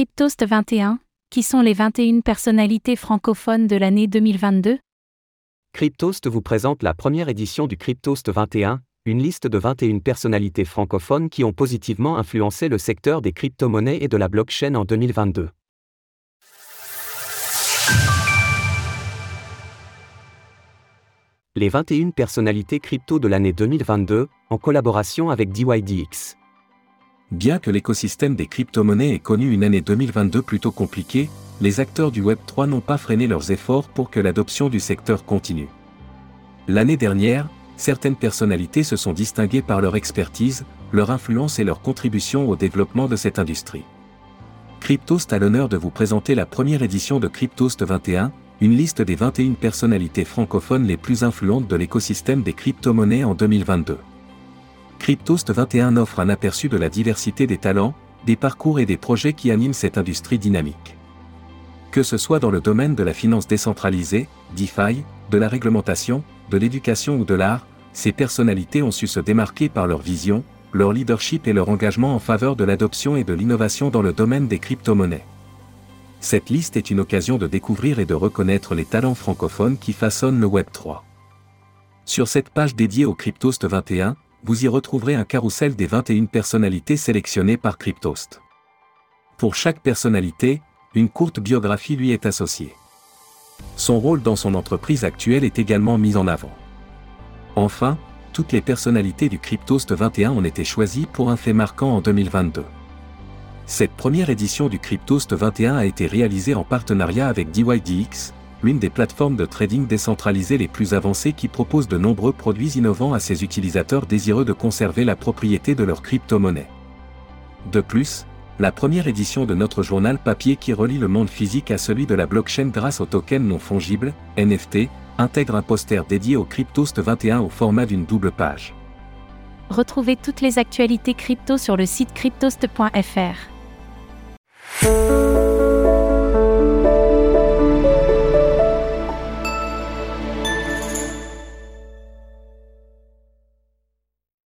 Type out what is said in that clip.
Cryptost 21, qui sont les 21 personnalités francophones de l'année 2022 Cryptost vous présente la première édition du Cryptost 21, une liste de 21 personnalités francophones qui ont positivement influencé le secteur des crypto-monnaies et de la blockchain en 2022. Les 21 personnalités crypto de l'année 2022, en collaboration avec DYDX. Bien que l'écosystème des crypto-monnaies ait connu une année 2022 plutôt compliquée, les acteurs du Web3 n'ont pas freiné leurs efforts pour que l'adoption du secteur continue. L'année dernière, certaines personnalités se sont distinguées par leur expertise, leur influence et leur contribution au développement de cette industrie. Cryptost a l'honneur de vous présenter la première édition de Cryptost 21, une liste des 21 personnalités francophones les plus influentes de l'écosystème des crypto-monnaies en 2022. Cryptost 21 offre un aperçu de la diversité des talents, des parcours et des projets qui animent cette industrie dynamique. Que ce soit dans le domaine de la finance décentralisée, DeFi, de la réglementation, de l'éducation ou de l'art, ces personnalités ont su se démarquer par leur vision, leur leadership et leur engagement en faveur de l'adoption et de l'innovation dans le domaine des crypto-monnaies. Cette liste est une occasion de découvrir et de reconnaître les talents francophones qui façonnent le Web 3. Sur cette page dédiée au Cryptost 21, vous y retrouverez un carrousel des 21 personnalités sélectionnées par Cryptost. Pour chaque personnalité, une courte biographie lui est associée. Son rôle dans son entreprise actuelle est également mis en avant. Enfin, toutes les personnalités du Cryptost 21 ont été choisies pour un fait marquant en 2022. Cette première édition du Cryptost 21 a été réalisée en partenariat avec DYDX, l'une des plateformes de trading décentralisées les plus avancées qui propose de nombreux produits innovants à ses utilisateurs désireux de conserver la propriété de leur crypto-monnaie. De plus, la première édition de notre journal papier qui relie le monde physique à celui de la blockchain grâce au token non fongible, NFT, intègre un poster dédié au Cryptost 21 au format d'une double page. Retrouvez toutes les actualités crypto sur le site cryptost.fr.